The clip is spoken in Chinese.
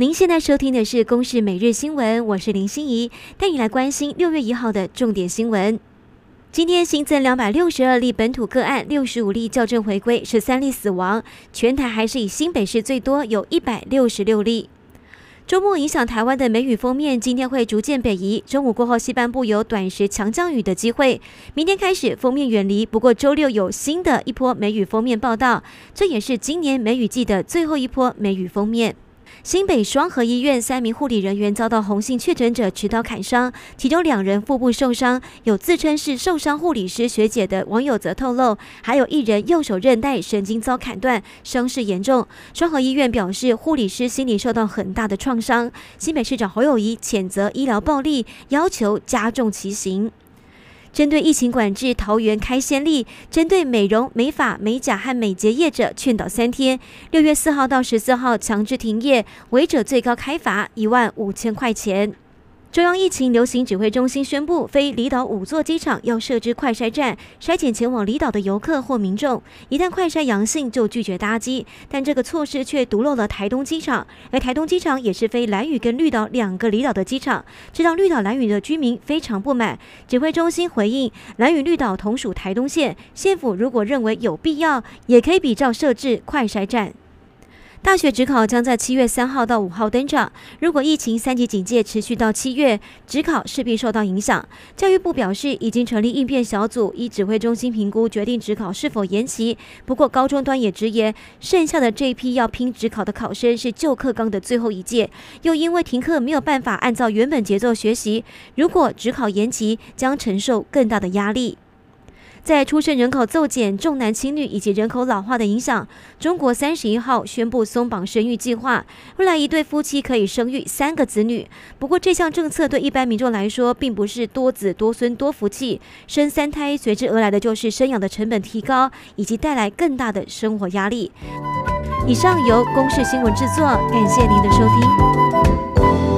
您现在收听的是《公视每日新闻》，我是林心怡，带你来关心六月一号的重点新闻。今天新增两百六十二例本土个案，六十五例校正回归，十三例死亡。全台还是以新北市最多，有一百六十六例。周末影响台湾的梅雨锋面今天会逐渐北移，中午过后西半部有短时强降雨的机会。明天开始锋面远离，不过周六有新的一波梅雨锋面报道，这也是今年梅雨季的最后一波梅雨锋面。新北双和医院三名护理人员遭到洪姓确诊者持刀砍伤，其中两人腹部受伤。有自称是受伤护理师学姐的网友则透露，还有一人右手韧带神经遭砍断，伤势严重。双和医院表示，护理师心理受到很大的创伤。新北市长侯友谊谴责医疗暴力，要求加重其刑。针对疫情管制，桃园开先例，针对美容、美发、美甲和美睫业者劝导三天，六月四号到十四号强制停业，违者最高开罚一万五千块钱。中央疫情流行指挥中心宣布，非离岛五座机场要设置快筛站，筛检前往离岛的游客或民众，一旦快筛阳性就拒绝搭机。但这个措施却独漏了台东机场，而台东机场也是非兰屿跟绿岛两个离岛的机场，这让绿岛兰屿的居民非常不满。指挥中心回应，兰屿绿岛同属台东县，县府如果认为有必要，也可以比照设置快筛站。大学指考将在七月三号到五号登场。如果疫情三级警戒持续到七月，指考势必受到影响。教育部表示，已经成立应变小组，依指挥中心评估决定指考是否延期。不过，高中端也直言，剩下的这一批要拼指考的考生是旧课纲的最后一届，又因为停课没有办法按照原本节奏学习，如果指考延期，将承受更大的压力。在出生人口骤减、重男轻女以及人口老化的影响，中国三十一号宣布松绑生育计划，未来一对夫妻可以生育三个子女。不过，这项政策对一般民众来说，并不是多子多孙多福气，生三胎随之而来的就是生养的成本提高，以及带来更大的生活压力。以上由公视新闻制作，感谢您的收听。